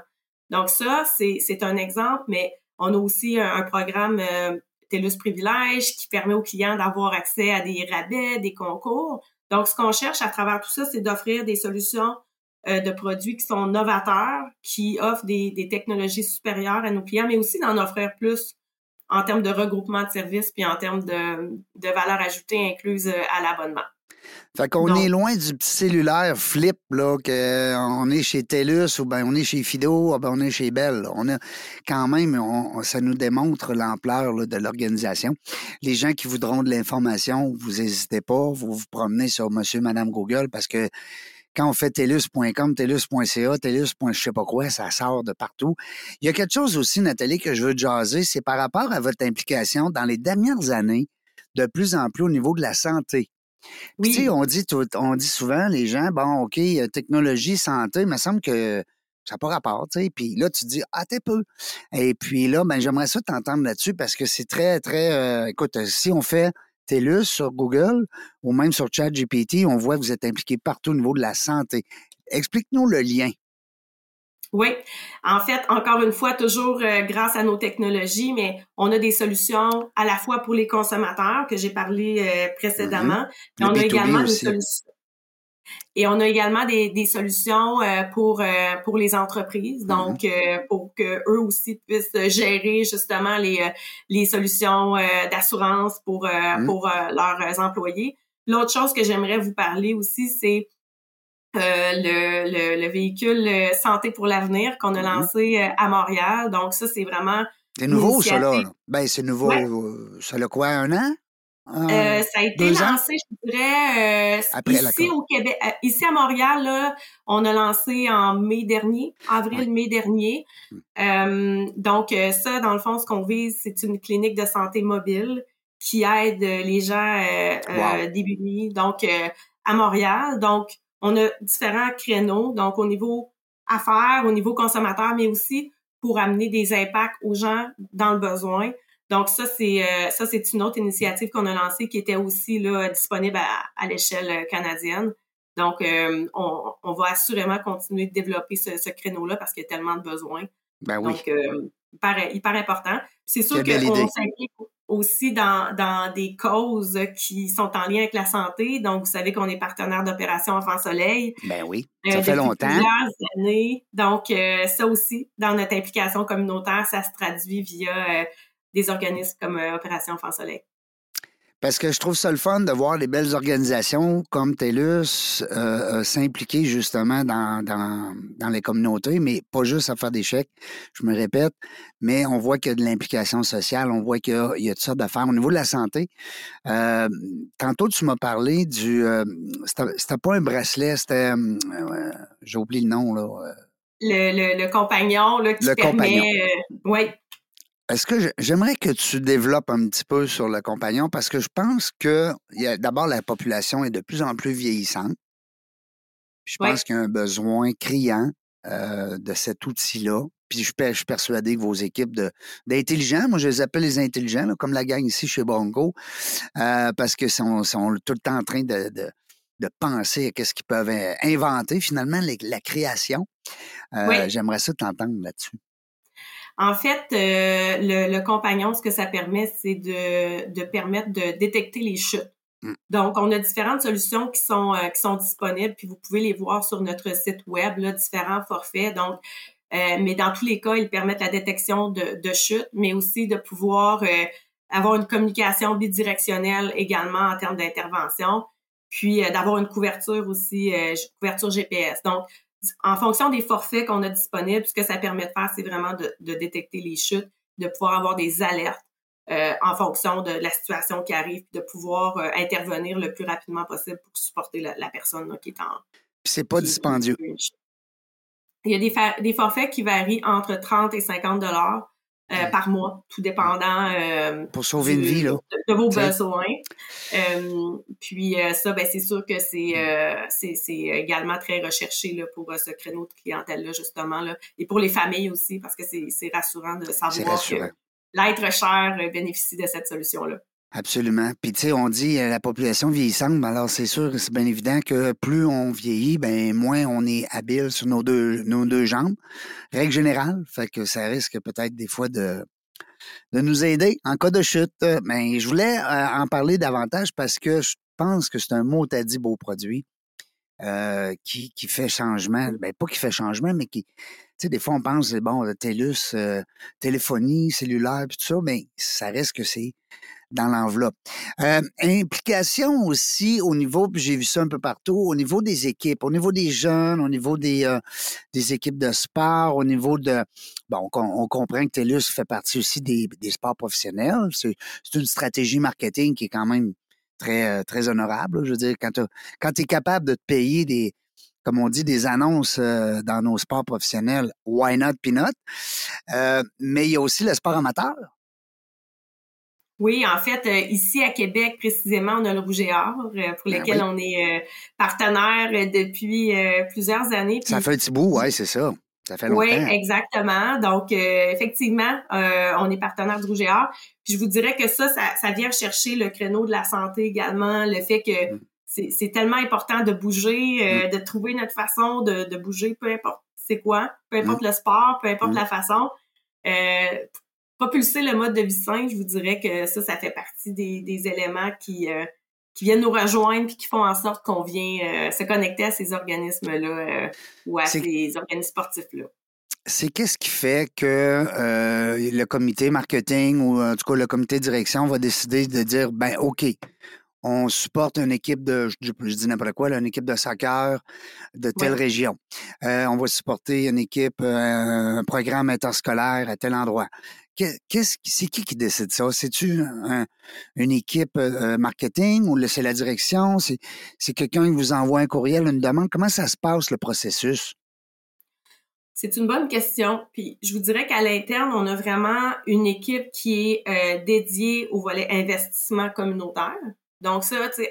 Donc, ça, c'est c'est un exemple, mais on a aussi un, un programme euh, TELUS Privilège qui permet aux clients d'avoir accès à des rabais, des concours. Donc, ce qu'on cherche à travers tout ça, c'est d'offrir des solutions euh, de produits qui sont novateurs, qui offrent des, technologies supérieures à nos clients, mais aussi d'en offrir plus en termes de regroupement de services puis en termes de, de valeur ajoutée incluse euh, à l'abonnement.
Fait qu'on est loin du petit cellulaire flip, là, qu'on est chez TELUS ou ben on est chez Fido ou ben on est chez Bell. là. On a quand même, on- ça nous démontre l'ampleur de l'organisation. Les gens qui voudront de l'information, vous n'hésitez pas, vous vous promenez sur Monsieur, Madame Google parce que quand on fait telus.com, telus.ca, telus. je sais pas quoi, ça sort de partout. Il y a quelque chose aussi, Nathalie, que je veux jaser, c'est par rapport à votre implication dans les dernières années, de plus en plus au niveau de la santé. Puis, tu sais, on dit, tout- on dit souvent, les gens, bon, OK, technologie, santé, il me semble que ça n'a pas rapport, tu sais. Puis là, tu dis, ah, t'es peu. Et puis là, ben, j'aimerais ça t'entendre là-dessus parce que c'est très, très. euh, écoute, euh, si on fait TELUS sur Google ou même sur ChatGPT, on voit que vous êtes impliqué partout au niveau de la santé. Explique-nous le lien.
Oui, en fait, encore une fois, toujours euh, grâce à nos technologies, mais on a des solutions à la fois pour les consommateurs que j'ai parlé euh, précédemment, mais
Le
on a
B2B
également des solutions. Et on a également des, des solutions euh, pour euh, pour les entreprises,
Mm-hmm.
donc euh, pour que eux aussi puissent gérer justement les euh, les solutions euh, d'assurance pour euh,
Mhm.
pour leurs employés. L'autre chose que j'aimerais vous parler aussi, c'est le, le, le véhicule euh, Santé pour l'avenir qu'on a
Mhm.
lancé euh, à Montréal. Donc ça, c'est vraiment
C'est nouveau, ça, là. Ben, c'est nouveau.
Ouais.
euh, Ça a quoi, un an?
Euh, ça a été
ans?
lancé, je dirais, euh,
Après
ici au Québec, euh, ici à Montréal, là, on a lancé en mai dernier, avril-mai dernier. Euh, donc euh, ça, dans le fond, ce qu'on vise, c'est une clinique de santé mobile qui aide euh, les gens euh, euh,
Wow.
démunis, donc euh, à Montréal. Donc, on a différents créneaux, donc au niveau affaires, au niveau consommateur, mais aussi pour amener des impacts aux gens dans le besoin. Donc ça c'est euh, ça c'est une autre initiative qu'on a lancée qui était aussi là disponible à, à l'échelle euh, canadienne. Donc euh, on, on va assurément continuer de développer ce, ce créneau-là parce qu'il y a tellement de besoins.
Ben oui.
Donc euh, hyper, hyper important. C'est sûr qu'on s'implique aussi dans, dans des causes qui sont en lien avec la santé. Donc, vous savez qu'on est partenaire d'Opération Enfant Soleil.
Ben oui, euh, ça fait longtemps.
Plusieurs années. Donc, euh, ça aussi, dans notre implication communautaire, ça se traduit via euh, des organismes comme Opération Enfant Soleil.
Parce que je trouve ça le fun de voir les belles organisations comme TELUS euh, euh, s'impliquer justement dans, dans, dans, les communautés, mais pas juste à faire des chèques, je me répète, mais on voit qu'il y a de l'implication sociale, on voit qu'il y, a, de sortes d'affaires. Au niveau de la santé, euh, tantôt tu m'as parlé du... Euh, c'était pas un bracelet, c'était... Euh, j'ai oublié le nom, là.
Le, le, le, compagnon là, qui le permet... oui,
est-ce que j'aimerais que tu développes un petit peu sur le compagnon? Parce que je pense que d'abord la population est de plus en plus vieillissante. Je pense qu'il y a un besoin criant euh, de cet outil-là. Puis je, suis persuadé que vos équipes d'intelligents, moi je les appelle les intelligents, comme la gang ici chez Bronco, euh, parce que sont, sont tout le temps en train de, de, penser à ce qu'ils peuvent inventer finalement la création. Euh, j'aimerais ça t'entendre là-dessus.
En fait, euh, le, compagnon, ce que ça permet, c'est de, de permettre de détecter les chutes. Mm. Donc, on a différentes solutions qui sont euh, qui sont disponibles, puis vous pouvez les voir sur notre site web, là, différents forfaits. Donc, euh, mais dans tous les cas, ils permettent la détection de, de chutes, mais aussi de pouvoir avoir une communication bidirectionnelle également en termes d'intervention, puis d'avoir une couverture aussi, couverture GPS. Donc, en fonction des forfaits qu'on a disponibles, ce que ça permet de faire, c'est vraiment de, détecter les chutes, de pouvoir avoir des alertes euh, en fonction de la situation qui arrive, de pouvoir euh, intervenir le plus rapidement possible pour supporter la, personne qui est en.
c'est pas dispendieux.
Il y a des, des forfaits qui varient entre 30 et 50 dollars. Euh, par mois, tout dépendant euh,
pour sauver une vie là.
De, vos besoins. Euh, puis ça, ben c'est sûr que c'est c'est également très recherché là pour ce créneau de clientèle là justement là et pour les familles aussi parce que c'est rassurant de savoir que l'être cher bénéficie de cette solution là.
Absolument. Puis tu sais, on dit euh, la population vieillissante, ben, alors c'est sûr, c'est bien évident que plus on vieillit, ben moins on est habile sur nos deux nos deux jambes. Règle générale, fait que ça risque peut-être des fois de de nous aider en cas de chute. Mais je voulais euh, en parler davantage parce que je pense que c'est un mot t'as dit beau produit euh, qui, qui fait changement. Ben pas qui fait changement, mais qui tu sais, des fois, on pense, bon, TELUS, téléphonie, cellulaire, puis tout ça, mais ça reste que c'est dans l'enveloppe. Euh, implication aussi au niveau, j'ai vu ça un peu partout, au niveau des équipes, au niveau des jeunes, au niveau des, euh, des équipes de sport, au niveau de... Bon, on, comprend que TELUS fait partie aussi des, des sports professionnels. C'est une stratégie marketing qui est quand même très, euh, très honorable. Je veux dire, quand tu es capable de te payer des, comme on dit, des annonces euh, dans nos sports professionnels, why not peanut? Euh, mais il y a aussi le sport amateur.
Oui, en fait, euh, ici à Québec, précisément, on a le Rouge et Or, euh, pour ben lequel on est euh, partenaire depuis plusieurs années.
Ça fait un petit bout, oui, c'est ça. Ça fait longtemps.
Oui, exactement. Donc, effectivement, on est partenaire du Rouge et Or. Puis je vous dirais que ça, ça, vient chercher le créneau de la santé également, le fait que mm. c'est tellement important de bouger, mm. de trouver notre façon de, bouger, peu importe c'est quoi, peu importe mm. le sport, peu importe la façon. Euh, propulser le mode de vie sain, je vous dirais que ça, ça fait partie des, des éléments qui, euh, qui viennent nous rejoindre puis qui font en sorte qu'on vient euh, se connecter à ces organismes-là euh, ou à ces organismes sportifs-là.
C'est qu'est-ce qui fait que le comité marketing ou en tout cas le comité direction va décider de dire ben OK, on supporte une équipe de, je, dis n'importe quoi, une équipe de soccer de telle région. on va supporter une équipe, un programme interscolaire à tel endroit qu'est-ce c'est qui qui décide ça? C'est-tu une équipe euh, marketing ou c'est la direction? C'est, quelqu'un qui vous envoie un courriel, une demande? Comment ça se passe, le processus?
C'est une bonne question. Puis je vous dirais qu'à l'interne, on a vraiment une équipe qui est euh, dédiée au volet investissement communautaire. Donc ça, tu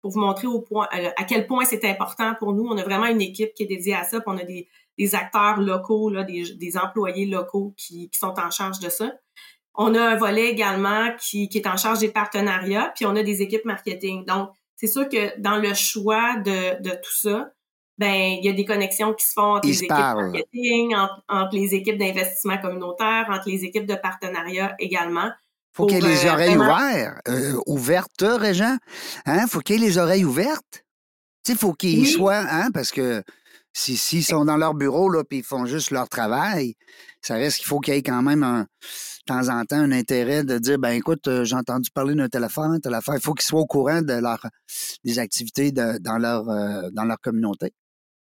pour vous montrer au point, euh, à quel point c'est important pour nous, on a vraiment une équipe qui est dédiée à ça. Puis on a des, des acteurs locaux, là, des, des employés locaux qui, qui, sont en charge de ça. On a un volet également qui, qui est en charge des partenariats, puis on a des équipes marketing. Donc, c'est sûr que dans le choix de, de tout ça, ben il y a des connexions qui se font entre les équipes marketing, entre, les équipes d'investissement communautaire, entre les équipes de partenariat également.
Faut qu'il y ait les euh, oreilles ouvertes, euh, ouvertes, Régent. Hein? Faut qu'il y ait les oreilles ouvertes. Tu sais, faut qu'ils soient, hein, parce que s'ils si, sont dans leur bureau là, puis ils font juste leur travail, ça reste qu'il faut qu'il y ait quand même un, de temps en temps un intérêt de dire ben écoute, euh, j'ai entendu parler d'un téléphone, telle affaire. Il faut qu'ils soient au courant de leur des activités dans leur dans leur communauté.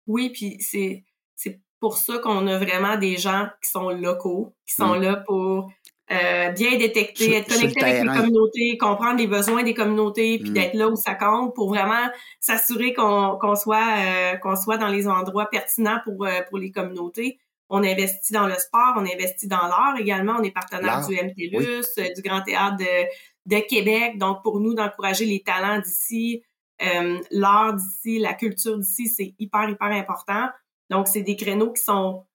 Oui, puis c'est c'est pour ça qu'on a vraiment des gens qui sont locaux, qui sont mmh. là pour euh, bien détecter, être connecté avec les communautés, comprendre les besoins des communautés, puis mmh. d'être là où ça compte pour vraiment s'assurer qu'on qu'on soit euh, qu'on soit dans les endroits pertinents pour euh, pour les communautés. On investit dans le sport, on investit dans l'art également. On est partenaire du MTLUS, du Grand Théâtre de, de Québec. Donc pour nous d'encourager les talents d'ici, euh, l'art d'ici, la culture d'ici, c'est hyper, hyper important. Donc, c'est des créneaux qui sont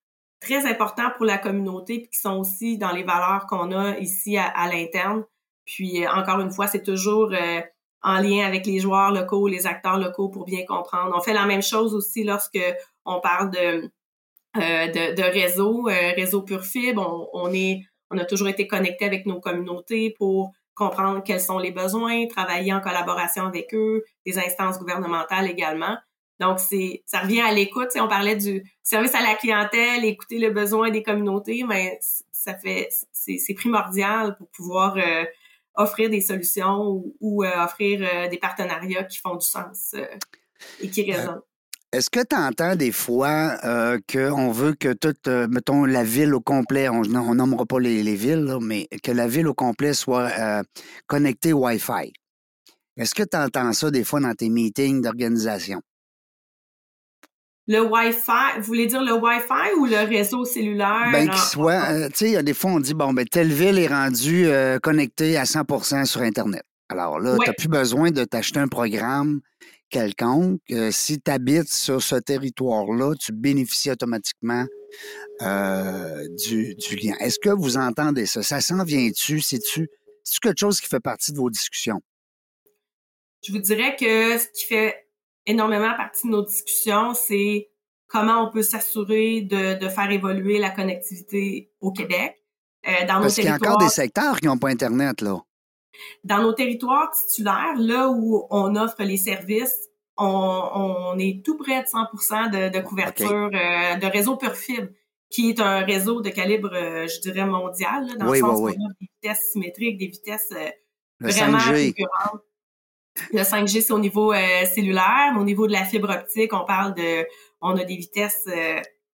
très importants pour la communauté puis qui sont aussi dans les valeurs qu'on a ici à, l'interne. Puis, euh, encore une fois, c'est toujours euh, en lien avec les joueurs locaux, les acteurs locaux pour bien comprendre. On fait la même chose aussi lorsque on parle de, de, de, réseau, réseau pure fibre. On, on, est, on a toujours été connecté avec nos communautés pour comprendre quels sont les besoins, travailler en collaboration avec eux, des instances gouvernementales également. Donc, c'est, ça revient à l'écoute. On parlait du service à la clientèle, écouter le besoin des communautés, mais ça fait, c'est, primordial pour pouvoir euh, offrir des solutions ou, euh, offrir euh, des partenariats qui font du sens et qui résonnent.
Est-ce que tu entends des fois euh, qu'on veut que toute, euh, mettons, la ville au complet, on nommera pas les, villes, mais que la ville au complet soit euh, connectée Wi-Fi? Est-ce que tu entends ça des fois dans tes meetings d'organisation?
Le Wi-Fi, vous voulez dire le Wi-Fi ou le réseau cellulaire?
Ben, qu'il soit, tu sais, des fois, on dit, bon, ben, telle ville est rendue connectée à 100% sur Internet. Alors là, tu n'as plus besoin de t'acheter un programme quelconque, euh, si tu habites sur ce territoire-là, tu bénéficies automatiquement euh, du, lien. Est-ce que vous entendez ça? Ça s'en vient-tu? C'est-tu quelque chose qui fait partie de vos discussions?
Je vous dirais que ce qui fait énormément partie de nos discussions, c'est comment on peut s'assurer de, faire évoluer la connectivité au Québec.
Euh, dans Parce qu'il y a encore des secteurs qui n'ont pas Internet, là.
Dans nos territoires titulaires, là où on offre les services, on, est tout près de 100% de, couverture euh, de réseau pure fibre, qui est un réseau de calibre, euh, je dirais, mondial, dans le sens où on a des vitesses symétriques, des vitesses euh, vraiment 5G. Le 5G, c'est au niveau cellulaire, mais au niveau de la fibre optique, on parle de, on a des vitesses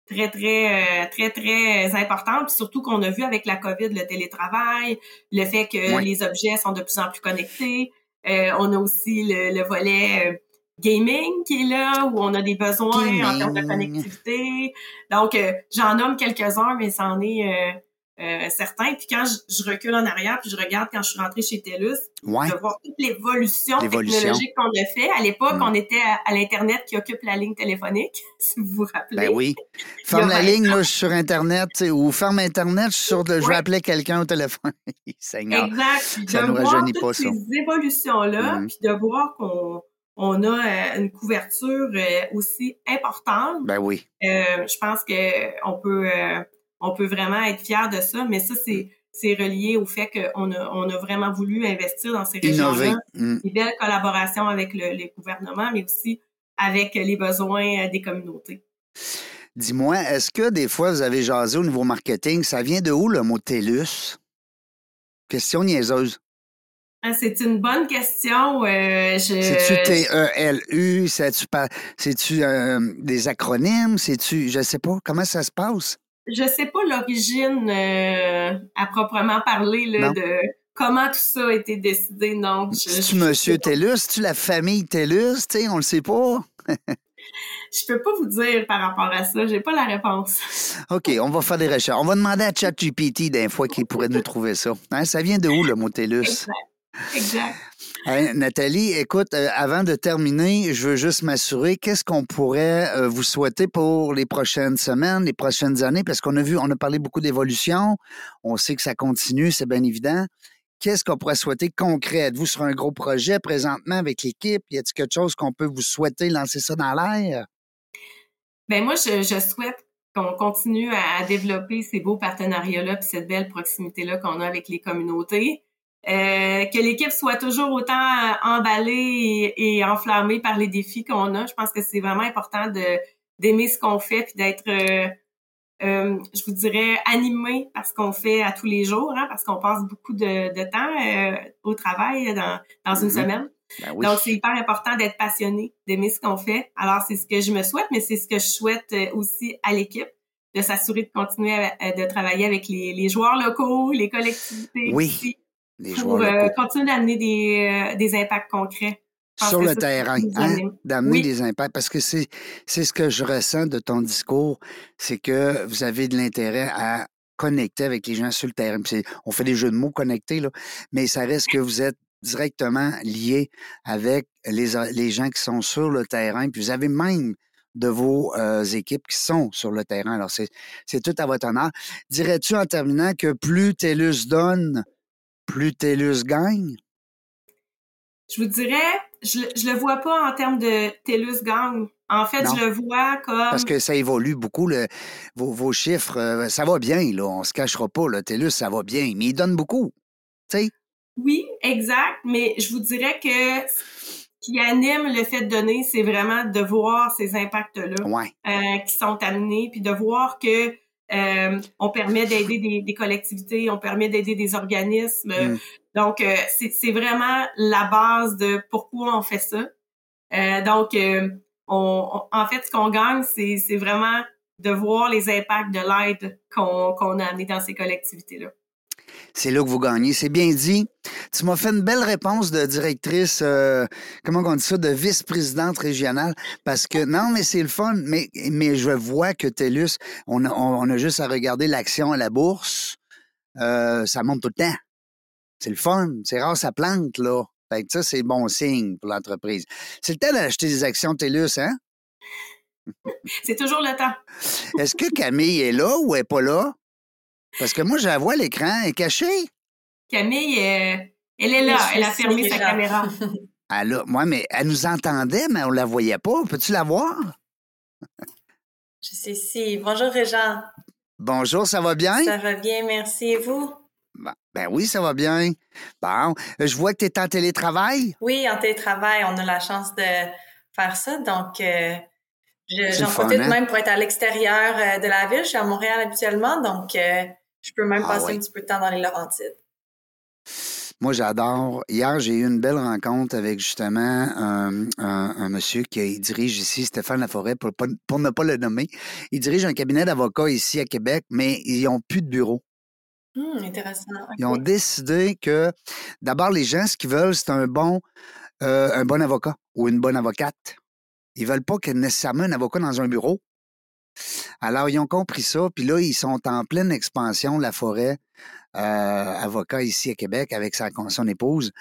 très, très, euh, très, très importante. Puis surtout qu'on a vu avec la COVID le télétravail, le fait que les objets sont de plus en plus connectés. Euh, on a aussi le, volet euh, gaming qui est là, où on a des besoins en termes de connectivité. Donc, j'en nomme quelques-uns, mais c'en est euh, certains. Puis quand je, recule en arrière, puis je regarde quand je suis rentrée chez TELUS, de voir toute l'évolution technologique qu'on a fait. À l'époque, mm. on était à, l'Internet qui occupe la ligne téléphonique, si vous vous rappelez.
Ben oui. Ferme la ligne, là, je suis sur Internet, ou ferme Internet, je suis sur de, je vais appeler quelqu'un au téléphone.
Seigneur. Exact. de nous voir toutes pas, ces évolutions-là, mm. puis de voir qu'on on a euh, une couverture euh, aussi importante.
Ben oui.
je pense que on peut on peut vraiment être fier de ça, mais ça, c'est c'est relié au fait qu'on a, on a vraiment voulu investir dans ces régions-là. Mm. Des belles collaborations avec le, les gouvernements, mais aussi avec les besoins euh, des communautés.
Dis-moi, est-ce que des fois vous avez jasé au niveau marketing, ça vient de où le mot TELUS? Question niaiseuse.
Ah, c'est une bonne question. Euh,
C'est-tu T-E-L-U? C'est-tu euh, des acronymes? C'est-tu, je sais pas, comment ça se passe?
Je sais pas l'origine euh, à proprement parler là, de comment tout ça a été décidé. Non.
tu Monsieur TELUS? Tu la famille TELUS? Tu sais, on le sait pas.
je peux pas vous dire par rapport à ça. J'ai pas la réponse.
OK, on va faire des recherches. On va demander à ChatGPT d'un fois qu'il pourrait nous trouver ça. Hein, ça vient de où, le mot TELUS?
Exact. exact.
Nathalie, écoute, euh, avant de terminer, je veux juste m'assurer, qu'est-ce qu'on pourrait euh, vous souhaiter pour les prochaines semaines, les prochaines années? Parce qu'on a vu, on a parlé beaucoup d'évolution. On sait que ça continue, c'est bien évident. Qu'est-ce qu'on pourrait souhaiter concret? Êtes-vous sur un gros projet présentement avec l'équipe? Y a-t-il quelque chose qu'on peut vous souhaiter lancer ça dans l'air?
Ben moi, je, je souhaite qu'on continue à développer ces beaux partenariats-là puis cette belle proximité-là qu'on a avec les communautés. Euh, que l'équipe soit toujours autant emballée et, enflammée par les défis qu'on a. Je pense que c'est vraiment important de d'aimer ce qu'on fait puis d'être, euh, euh, je vous dirais, animé par ce qu'on fait à tous les jours, hein, parce qu'on passe beaucoup de, de temps au travail dans, dans une mm-hmm. semaine. Ben Donc, c'est hyper important d'être passionné, d'aimer ce qu'on fait. Alors, c'est ce que je me souhaite, mais c'est ce que je souhaite aussi à l'équipe, de s'assurer de continuer de travailler avec les, les, joueurs locaux, les collectivités.
Oui
pour euh, continuer d'amener des, euh, des impacts concrets
sur le terrain, hein? d'amener des impacts. Parce que c'est, c'est ce que je ressens de ton discours, c'est que vous avez de l'intérêt à connecter avec les gens sur le terrain. on fait des jeux de mots connectés, là, mais ça reste que vous êtes directement lié avec les, les gens qui sont sur le terrain. Puis vous avez même de vos euh, équipes qui sont sur le terrain. Alors, c'est, c'est tout à votre honneur. Dirais-tu en terminant que plus TELUS donne, plus TELUS gagne?
Je vous dirais, je, je le vois pas en termes de TELUS gagne. En fait, je le vois comme.
Parce que ça évolue beaucoup, le, vos, vos, chiffres. Euh, ça va bien, là. On se cachera pas, là. TELUS, ça va bien. Mais il donne beaucoup. Tu sais?
Oui, exact. Mais je vous dirais que ce qui anime le fait de donner, c'est vraiment de voir ces impacts-là euh, qui sont amenés, puis de voir que euh, on permet d'aider des, des, collectivités, on permet d'aider des organismes. Mm. Donc, euh, c'est vraiment la base de pourquoi on fait ça. Euh, donc, euh, on, en fait, ce qu'on gagne, c'est vraiment de voir les impacts de l'aide qu'on a amené dans ces collectivités-là
c'est là que vous gagnez. C'est bien dit. Tu m'as fait une belle réponse de directrice, euh, comment on dit ça, de vice-présidente régionale, parce que non, mais c'est le fun. Mais, mais je vois que TELUS, on a, on a juste à regarder l'action à la bourse. Euh, ça monte tout le temps. C'est le fun. C'est rare, ça plante, là. Fait que ça, c'est bon signe pour l'entreprise. C'est le temps d'acheter des actions TELUS, hein?
C'est toujours le temps.
Est-ce que Camille est là ou est pas là? Parce que moi, je la vois, l'écran est caché.
Camille, euh, elle est là. Elle a fermé sa caméra.
Elle moi, mais elle nous entendait, mais on la voyait pas. Peux-tu la voir?
Je suis ici. Bonjour, Régent.
Bonjour, ça va bien?
Ça va bien, merci. Et vous?
Ben, oui, ça va bien. Bon, je vois que tu es en télétravail.
Oui, en télétravail, on a la chance de faire ça. Donc, euh, J'en profite hein? même pour être à l'extérieur euh, de la ville. Je suis à Montréal habituellement, donc euh, je peux même ah passer un petit peu de temps dans les Laurentides.
Moi, j'adore. Hier, j'ai eu une belle rencontre avec justement un, monsieur qui dirige ici, Stéphane Laforêt, pour, pour ne pas le nommer. Il dirige un cabinet d'avocats ici à Québec, mais ils n'ont plus de bureau.
Hum, intéressant.
Ils ont décidé que, d'abord, les gens, ce qu'ils veulent, c'est un bon, euh, un bon avocat ou une bonne avocate. Ils veulent pas ait nécessairement un avocat dans un bureau. Alors, ils ont compris ça, puis là, ils sont en pleine expansion, la forêt, euh, avocat ici à Québec avec sa, son épouse,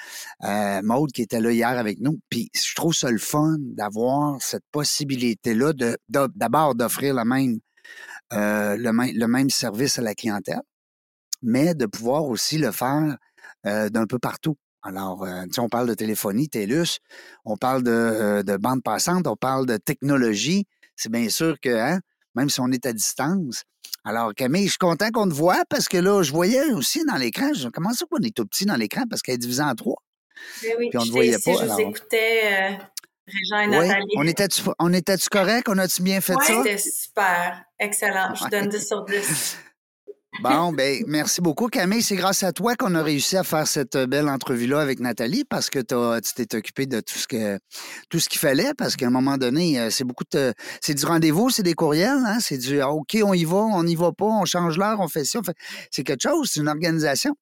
euh, Maude, qui était là hier avec nous. Puis je trouve ça le fun d'avoir cette possibilité-là de, d'abord d'offrir le même, euh, le même service à la clientèle, mais de pouvoir aussi le faire euh, d'un peu partout. Alors, euh, on parle de téléphonie, TELUS, on parle de, euh, de bande passante, on parle de technologie. C'est bien sûr que, hein, même si on est à distance. Alors, Camille, je suis content qu'on te voit parce que là, je voyais aussi dans l'écran, je, comment ça qu'on est tout petit dans l'écran parce qu'elle est divisée en trois?
Ben oui, Puis on ne voyait pas. Je vous écoutais, euh, Régent et Nathalie.
On était-tu était correct? On a-tu bien fait ça?
Oui, c'était super. Excellent. Je donne 10 sur 10.
Bon, ben merci beaucoup, Camille. C'est grâce à toi qu'on a réussi à faire cette euh, belle entrevue-là avec Nathalie parce que tu t'es occupé de tout ce que tout ce qu'il fallait parce qu'à un moment donné, euh, c'est beaucoup de c'est du rendez-vous, c'est des courriels, hein? c'est du ah, OK, on y va, on n'y va pas, on change l'heure, on fait ça, fait... c'est quelque chose, c'est une organisation.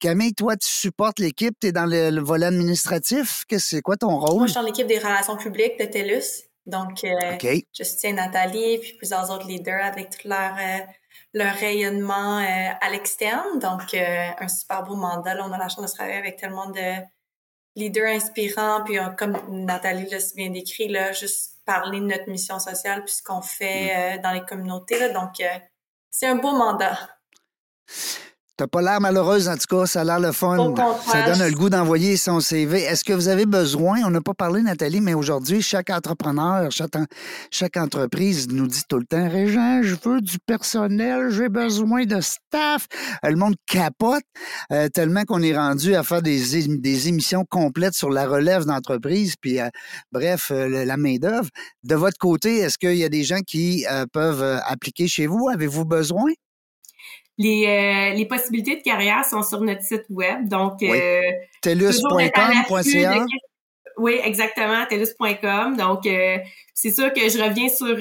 Camille, toi, tu supportes l'équipe, tu es dans le, volet administratif, c'est quoi ton rôle?
Moi, je suis dans l'équipe des relations publiques de TELUS. Donc, euh, je soutiens Nathalie puis plusieurs autres leaders avec toute leur leur rayonnement euh, à l'externe. Donc, euh, un super beau mandat. Là, on a la chance de travailler avec tellement de leaders inspirants. Puis, comme Nathalie l'a bien décrit, là, juste parler de notre mission sociale puis ce qu'on fait mm. euh, dans les communautés. Là. Donc, c'est un beau mandat.
T'as pas l'air malheureuse, en tout cas, ça a l'air le fun. Ça donne le goût d'envoyer son CV. Est-ce que vous avez besoin, on n'a pas parlé, Nathalie, mais aujourd'hui, chaque entrepreneur, chaque, chaque, entreprise nous dit tout le temps, Régent, je veux du personnel, j'ai besoin de staff. Le monde capote euh, tellement qu'on est rendu à faire des, des, émissions complètes sur la relève d'entreprise, puis euh, bref, euh, la main-d'œuvre. De votre côté, est-ce qu'il y a des gens qui peuvent appliquer chez vous? Avez-vous besoin?
Les, euh, les possibilités de carrière sont sur notre site web. Donc, oui. Euh,
telus.com.ca.
Oui, exactement, telus.com. Donc, euh, c'est sûr que je reviens sur,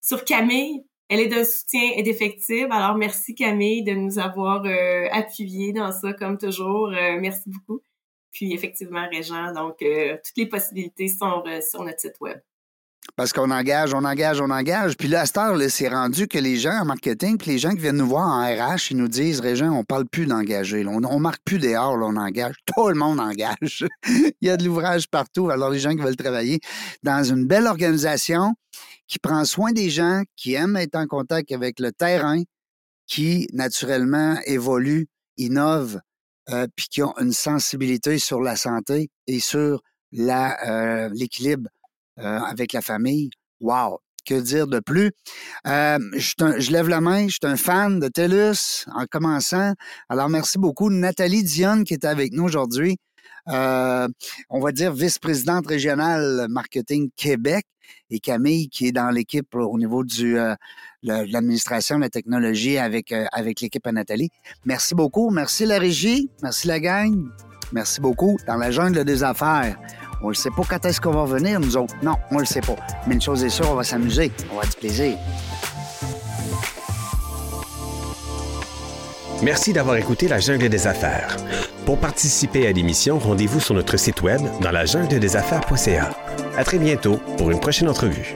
sur Camille. Elle est d'un soutien indéfectible. Alors, merci Camille de nous avoir appuyés dans ça, comme toujours. merci beaucoup. Puis, effectivement, Régent, donc, toutes les possibilités sont sur notre site web.
Parce qu'on engage, on engage, on engage. Puis là, à cette heure, c'est rendu que les gens en marketing, puis les gens qui viennent nous voir en RH, ils nous disent, Régent, on parle plus d'engager. On, on marque plus des heures, on engage. Tout le monde engage. Il y a de l'ouvrage partout. Alors, les gens qui veulent travailler dans une belle organisation qui prend soin des gens, qui aiment être en contact avec le terrain, qui, naturellement, évolue, innove, euh, puis qui ont une sensibilité sur la santé et sur euh, l'équilibre avec la famille. Wow! Que dire de plus? Euh, je, lève la main, je suis un fan de TELUS en commençant. Alors, merci beaucoup. Nathalie Dionne qui est avec nous aujourd'hui. Euh, on va dire vice-présidente régionale marketing Québec et Camille qui est dans l'équipe au niveau du, de l'administration la technologie avec, avec l'équipe à Nathalie. Merci beaucoup. Merci la régie. Merci la gang. Merci beaucoup. Dans la jungle des affaires, on ne sait pas quand est-ce qu'on va venir, nous autres. Non, on ne le sait pas. Mais une chose est sûre, on va s'amuser. On va du plaisir.
Merci d'avoir écouté La Jungle des Affaires. Pour participer à l'émission, rendez-vous sur notre site web dans la jungle des affaires.ca. À très bientôt pour une prochaine entrevue.